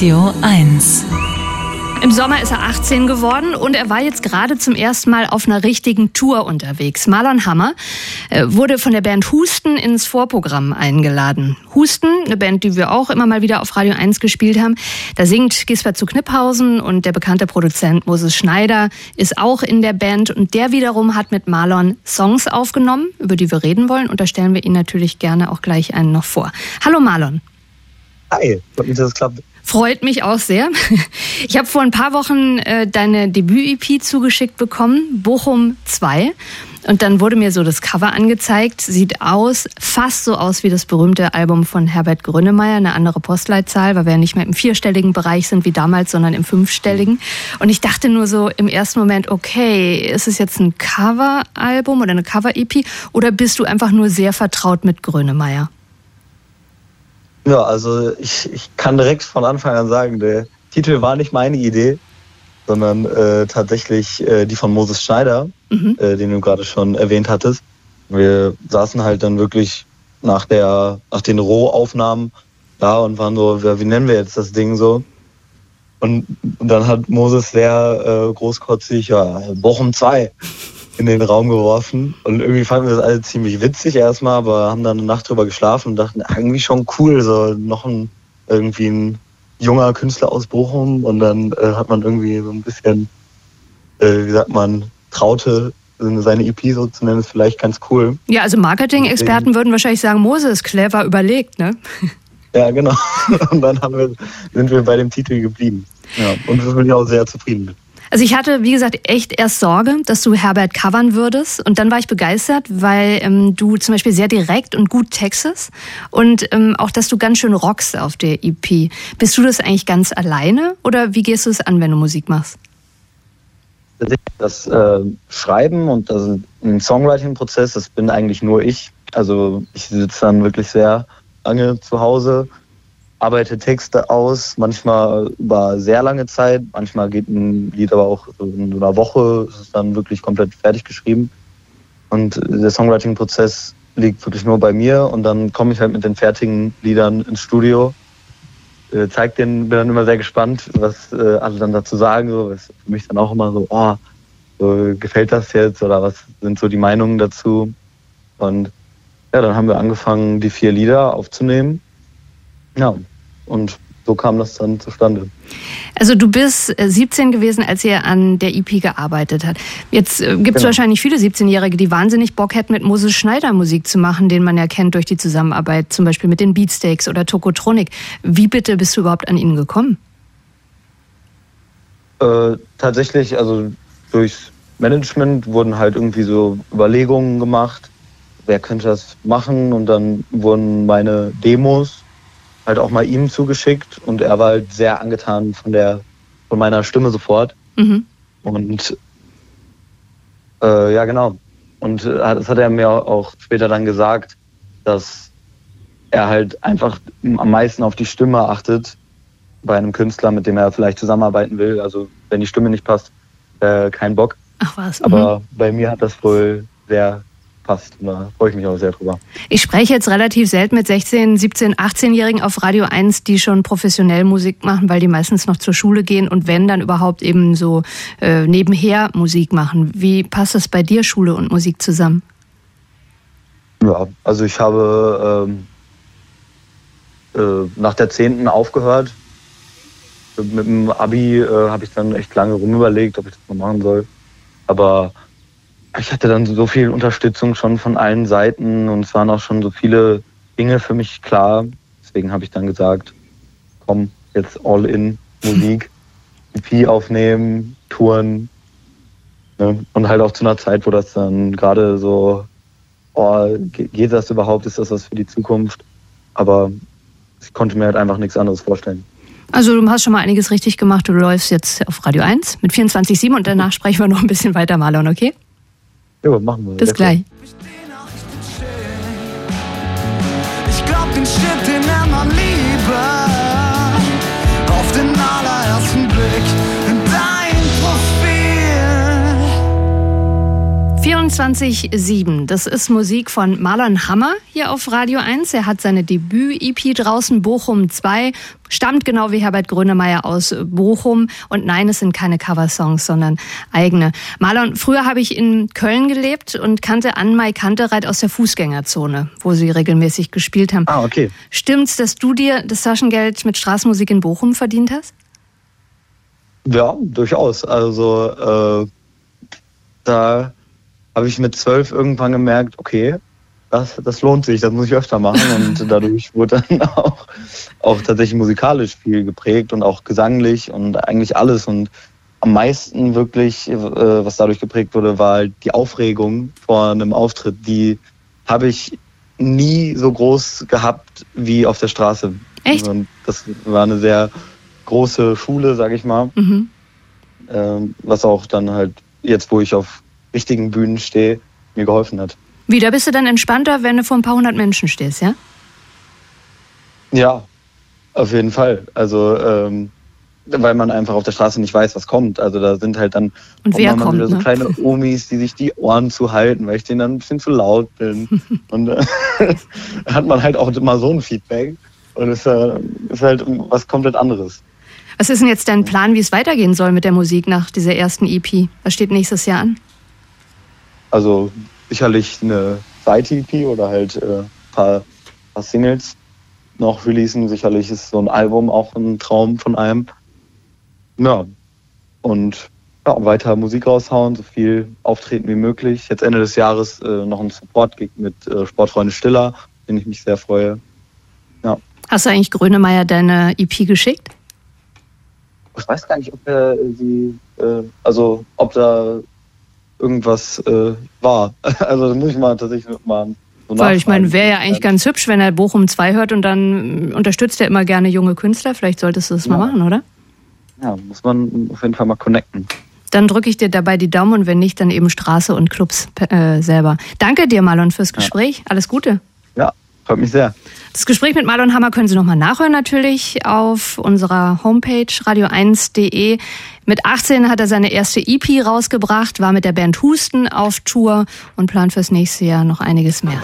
Radio 1. Im Sommer ist er 18 geworden und er war jetzt gerade zum ersten Mal auf einer richtigen Tour unterwegs. Marlon Hammer äh, wurde von der Band Husten ins Vorprogramm eingeladen. Husten, eine Band, die wir auch immer mal wieder auf Radio 1 gespielt haben. Da singt Gisbert zu Kniphausen und der bekannte Produzent Moses Schneider ist auch in der Band und der wiederum hat mit Marlon Songs aufgenommen, über die wir reden wollen und da stellen wir Ihnen natürlich gerne auch gleich einen noch vor. Hallo Marlon. Hi, freut mich, dass es klappt. Freut mich auch sehr. Ich habe vor ein paar Wochen äh, deine Debüt-EP zugeschickt bekommen, Bochum 2. Und dann wurde mir so das Cover angezeigt. Sieht aus, fast so aus wie das berühmte Album von Herbert Grönemeyer, eine andere Postleitzahl, weil wir ja nicht mehr im vierstelligen Bereich sind wie damals, sondern im fünfstelligen. Und ich dachte nur so im ersten Moment, okay, ist es jetzt ein Cover-Album oder eine Cover-EP oder bist du einfach nur sehr vertraut mit Grönemeyer? Ja, also ich, ich kann direkt von Anfang an sagen, der Titel war nicht meine Idee, sondern äh, tatsächlich äh, die von Moses Schneider, mhm. äh, den du gerade schon erwähnt hattest. Wir saßen halt dann wirklich nach der, nach den Rohaufnahmen da und waren so, wie nennen wir jetzt das Ding so? Und, dann hat Moses sehr äh, großkotzig, ja, Bochum 2 in den Raum geworfen. Und irgendwie fanden wir das alle ziemlich witzig erstmal, aber haben dann eine Nacht drüber geschlafen und dachten, irgendwie schon cool, so noch ein irgendwie ein junger Künstler aus Bochum und dann äh, hat man irgendwie so ein bisschen, äh, wie sagt man, traute seine EP so zu nennen, ist vielleicht ganz cool. Ja, also Marketing-Experten würden wahrscheinlich sagen, Moses, clever überlegt, ne? Ja, genau. Und dann haben wir, sind wir bei dem Titel geblieben. Ja, und wir sind auch sehr zufrieden mit. Also ich hatte, wie gesagt, echt erst Sorge, dass du Herbert covern würdest. Und dann war ich begeistert, weil ähm, du zum Beispiel sehr direkt und gut textest und ähm, auch, dass du ganz schön rockst auf der EP. Bist du das eigentlich ganz alleine oder wie gehst du es an, wenn du Musik machst? Das äh, Schreiben und das Songwriting-Prozess, das bin eigentlich nur ich. Also ich sitze dann wirklich sehr lange zu Hause arbeite Texte aus, manchmal über sehr lange Zeit, manchmal geht ein Lied aber auch in einer Woche, ist es dann wirklich komplett fertig geschrieben. Und der Songwriting-Prozess liegt wirklich nur bei mir und dann komme ich halt mit den fertigen Liedern ins Studio, äh, zeig den, bin dann immer sehr gespannt, was äh, alle dann dazu sagen. So, ist für mich dann auch immer so, oh, so, gefällt das jetzt oder was sind so die Meinungen dazu? Und ja, dann haben wir angefangen, die vier Lieder aufzunehmen. Ja, und so kam das dann zustande. Also du bist 17 äh, gewesen, als ihr an der EP gearbeitet habt. Jetzt äh, gibt es genau. wahrscheinlich viele 17-Jährige, die wahnsinnig Bock hätten, mit Moses Schneider Musik zu machen, den man ja kennt durch die Zusammenarbeit, zum Beispiel mit den Beatsteaks oder Tokotronic. Wie bitte bist du überhaupt an ihn gekommen? Äh, tatsächlich, also durchs Management wurden halt irgendwie so Überlegungen gemacht, wer könnte das machen und dann wurden meine Demos halt auch mal ihm zugeschickt und er war halt sehr angetan von der von meiner Stimme sofort. Mhm. Und äh, ja, genau. Und äh, das hat er mir auch später dann gesagt, dass er halt einfach am meisten auf die Stimme achtet bei einem Künstler, mit dem er vielleicht zusammenarbeiten will. Also wenn die Stimme nicht passt, äh, kein Bock. Ach was. Aber mhm. bei mir hat das wohl sehr passt. Da freue ich mich auch sehr drüber. Ich spreche jetzt relativ selten mit 16, 17, 18-Jährigen auf Radio 1, die schon professionell Musik machen, weil die meistens noch zur Schule gehen und wenn dann überhaupt eben so äh, nebenher Musik machen. Wie passt das bei dir, Schule und Musik zusammen? Ja, also ich habe ähm, äh, nach der 10. aufgehört. Mit dem Abi äh, habe ich dann echt lange rumüberlegt, ob ich das mal machen soll. Aber ich hatte dann so viel Unterstützung schon von allen Seiten und es waren auch schon so viele Dinge für mich klar. Deswegen habe ich dann gesagt, komm, jetzt all in Musik, EP aufnehmen, Touren. Ne? Und halt auch zu einer Zeit, wo das dann gerade so, oh, geht das überhaupt? Ist das was für die Zukunft? Aber ich konnte mir halt einfach nichts anderes vorstellen. Also du hast schon mal einiges richtig gemacht. Du läufst jetzt auf Radio 1 mit 24,7 und danach sprechen wir noch ein bisschen weiter, Marlon, okay? Ja, machen wir. Bis gleich. Ich glaub den Shit, den er man lieber 24-7. Das ist Musik von Marlon Hammer hier auf Radio 1. Er hat seine Debüt-EP draußen, Bochum 2. Stammt genau wie Herbert Grönemeyer aus Bochum. Und nein, es sind keine Coversongs, sondern eigene. Marlon, früher habe ich in Köln gelebt und kannte Anmai Kantereit aus der Fußgängerzone, wo sie regelmäßig gespielt haben. Ah, okay. Stimmt's, dass du dir das Taschengeld mit Straßenmusik in Bochum verdient hast? Ja, durchaus. Also, äh, da habe ich mit zwölf irgendwann gemerkt, okay, das, das lohnt sich, das muss ich öfter machen. Und dadurch wurde dann auch, auch tatsächlich musikalisch viel geprägt und auch gesanglich und eigentlich alles. Und am meisten wirklich, äh, was dadurch geprägt wurde, war halt die Aufregung vor einem Auftritt. Die habe ich nie so groß gehabt wie auf der Straße. Echt? Und das war eine sehr große Schule, sag ich mal. Mhm. Ähm, was auch dann halt jetzt, wo ich auf richtigen Bühnen stehe, mir geholfen hat. Wie, da bist du dann entspannter, wenn du vor ein paar hundert Menschen stehst, ja? Ja, auf jeden Fall. Also, ähm, weil man einfach auf der Straße nicht weiß, was kommt. Also da sind halt dann Und wer mal kommt, wieder so ne? kleine Omis, die sich die Ohren zuhalten, weil ich denen dann ein bisschen zu laut bin. Und äh, hat man halt auch immer so ein Feedback. Und es äh, ist halt was komplett anderes. Was ist denn jetzt dein Plan, wie es weitergehen soll mit der Musik nach dieser ersten EP? Was steht nächstes Jahr an? Also sicherlich eine Side-EP oder halt äh, paar, paar Singles noch releasen. Sicherlich ist so ein Album auch ein Traum von einem. Ja, und ja, weiter Musik raushauen, so viel auftreten wie möglich. Jetzt Ende des Jahres äh, noch ein Support-Gig mit äh, Sportfreunde Stiller, den ich mich sehr freue. Hast du eigentlich Grönemeyer deine EP geschickt? Ich weiß gar nicht, ob er sie, äh, also ob da irgendwas äh, war. Also das muss ich mal tatsächlich mal so Weil ich meine, wäre ja eigentlich ganz hübsch, wenn er Bochum 2 hört und dann unterstützt er immer gerne junge Künstler. Vielleicht solltest du das mal Ja. machen, oder? Ja, muss man auf jeden Fall mal connecten. Dann drücke ich dir dabei die Daumen und wenn nicht, dann eben Straße und Clubs äh, selber. Danke dir, Marlon, fürs Gespräch. Alles Gute. Ja, freut mich sehr. Das Gespräch mit Marlon Hammer können Sie nochmal nachhören, natürlich auf unserer Homepage radio1.de. Mit 18 hat er seine erste EP rausgebracht, war mit der Band Husten auf Tour und plant fürs nächste Jahr noch einiges mehr.